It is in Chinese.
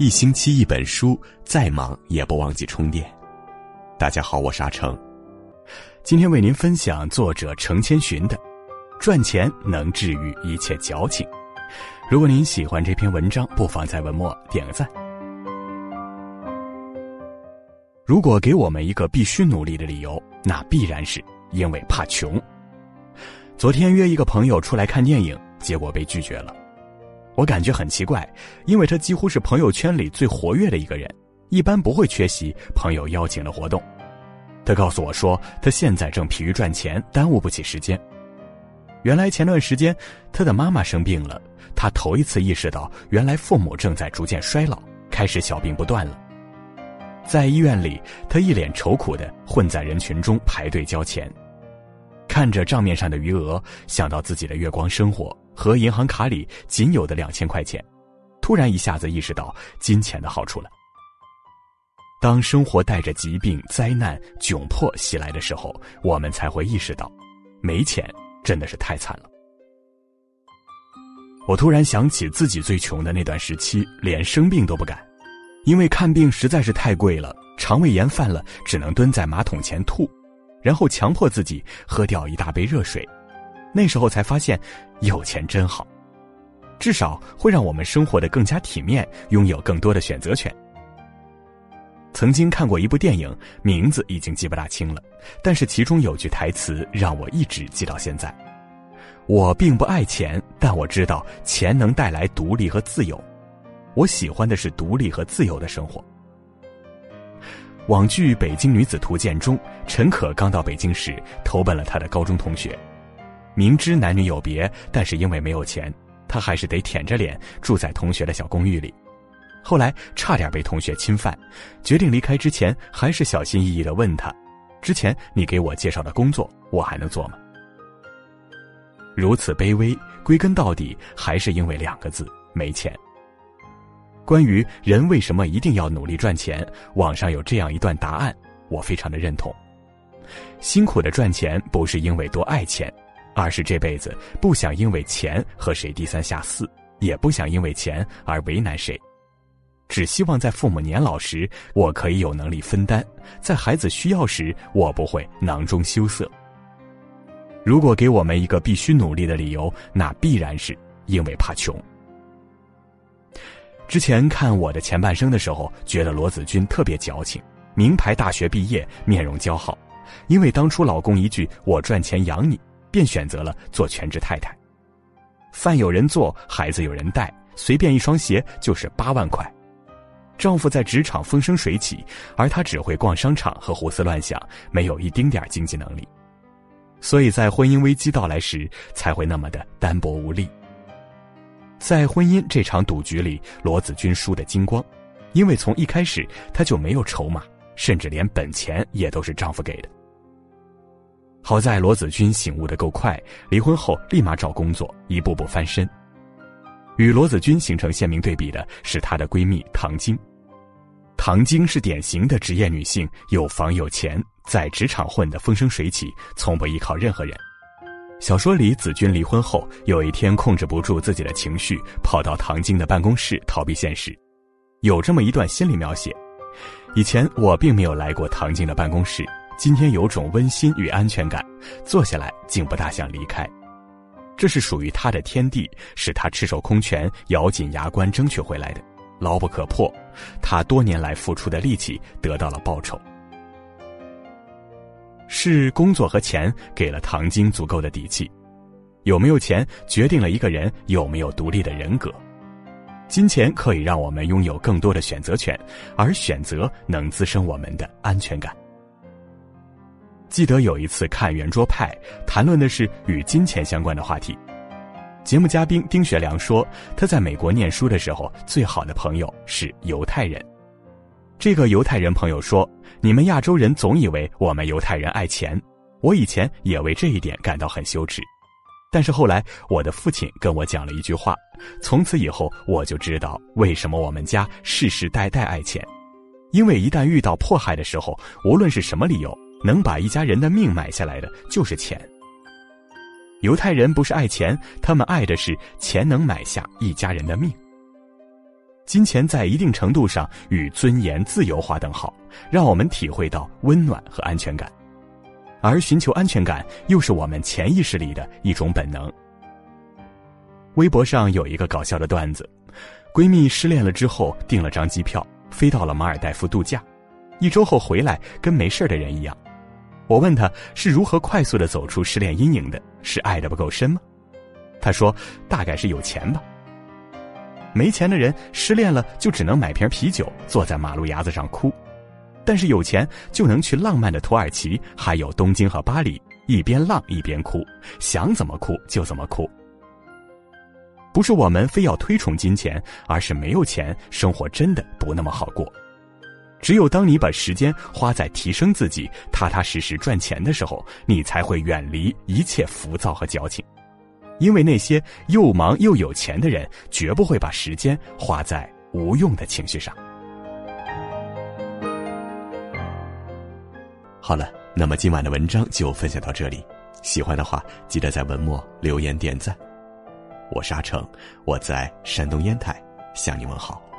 一星期一本书，再忙也不忘记充电。大家好，我是阿成，今天为您分享作者程千寻的《赚钱能治愈一切矫情》。如果您喜欢这篇文章，不妨在文末点个赞。如果给我们一个必须努力的理由，那必然是因为怕穷。昨天约一个朋友出来看电影，结果被拒绝了。我感觉很奇怪，因为他几乎是朋友圈里最活跃的一个人，一般不会缺席朋友邀请的活动。他告诉我说，他现在正疲于赚钱，耽误不起时间。原来前段时间他的妈妈生病了，他头一次意识到，原来父母正在逐渐衰老，开始小病不断了。在医院里，他一脸愁苦的混在人群中排队交钱，看着账面上的余额，想到自己的月光生活。和银行卡里仅有的两千块钱，突然一下子意识到金钱的好处了。当生活带着疾病、灾难、窘迫袭来的时候，我们才会意识到，没钱真的是太惨了。我突然想起自己最穷的那段时期，连生病都不敢，因为看病实在是太贵了，肠胃炎犯了只能蹲在马桶前吐，然后强迫自己喝掉一大杯热水。那时候才发现，有钱真好，至少会让我们生活的更加体面，拥有更多的选择权。曾经看过一部电影，名字已经记不大清了，但是其中有句台词让我一直记到现在：我并不爱钱，但我知道钱能带来独立和自由。我喜欢的是独立和自由的生活。网剧《北京女子图鉴》中，陈可刚到北京时，投奔了他的高中同学。明知男女有别，但是因为没有钱，他还是得舔着脸住在同学的小公寓里。后来差点被同学侵犯，决定离开之前，还是小心翼翼地问他：“之前你给我介绍的工作，我还能做吗？”如此卑微，归根到底还是因为两个字：没钱。关于人为什么一定要努力赚钱，网上有这样一段答案，我非常的认同：辛苦的赚钱不是因为多爱钱。而是这辈子不想因为钱和谁低三下四，也不想因为钱而为难谁，只希望在父母年老时，我可以有能力分担；在孩子需要时，我不会囊中羞涩。如果给我们一个必须努力的理由，那必然是因为怕穷。之前看我的前半生的时候，觉得罗子君特别矫情，名牌大学毕业，面容姣好，因为当初老公一句“我赚钱养你”。便选择了做全职太太，饭有人做，孩子有人带，随便一双鞋就是八万块。丈夫在职场风生水起，而她只会逛商场和胡思乱想，没有一丁点经济能力，所以在婚姻危机到来时才会那么的单薄无力。在婚姻这场赌局里，罗子君输得精光，因为从一开始她就没有筹码，甚至连本钱也都是丈夫给的。好在罗子君醒悟的够快，离婚后立马找工作，一步步翻身。与罗子君形成鲜明对比的是她的闺蜜唐晶。唐晶是典型的职业女性，有房有钱，在职场混得风生水起，从不依靠任何人。小说里，子君离婚后有一天控制不住自己的情绪，跑到唐晶的办公室逃避现实。有这么一段心理描写：以前我并没有来过唐晶的办公室。今天有种温馨与安全感，坐下来竟不大想离开。这是属于他的天地，是他赤手空拳、咬紧牙关争取回来的，牢不可破。他多年来付出的力气得到了报酬。是工作和钱给了唐晶足够的底气。有没有钱决定了一个人有没有独立的人格。金钱可以让我们拥有更多的选择权，而选择能滋生我们的安全感。记得有一次看圆桌派，谈论的是与金钱相关的话题。节目嘉宾丁学良说，他在美国念书的时候，最好的朋友是犹太人。这个犹太人朋友说：“你们亚洲人总以为我们犹太人爱钱，我以前也为这一点感到很羞耻。但是后来我的父亲跟我讲了一句话，从此以后我就知道为什么我们家世世代代爱钱，因为一旦遇到迫害的时候，无论是什么理由。”能把一家人的命买下来的就是钱。犹太人不是爱钱，他们爱的是钱能买下一家人的命。金钱在一定程度上与尊严、自由划等号，让我们体会到温暖和安全感。而寻求安全感，又是我们潜意识里的一种本能。微博上有一个搞笑的段子：闺蜜失恋了之后，订了张机票，飞到了马尔代夫度假，一周后回来跟没事的人一样。我问她是如何快速的走出失恋阴影的，是爱的不够深吗？她说大概是有钱吧。没钱的人失恋了就只能买瓶啤酒，坐在马路牙子上哭。但是有钱就能去浪漫的土耳其，还有东京和巴黎，一边浪一边哭，想怎么哭就怎么哭。不是我们非要推崇金钱，而是没有钱，生活真的不那么好过。只有当你把时间花在提升自己、踏踏实实赚钱的时候，你才会远离一切浮躁和矫情。因为那些又忙又有钱的人，绝不会把时间花在无用的情绪上。好了，那么今晚的文章就分享到这里。喜欢的话，记得在文末留言点赞。我是阿成，我在山东烟台向你问好。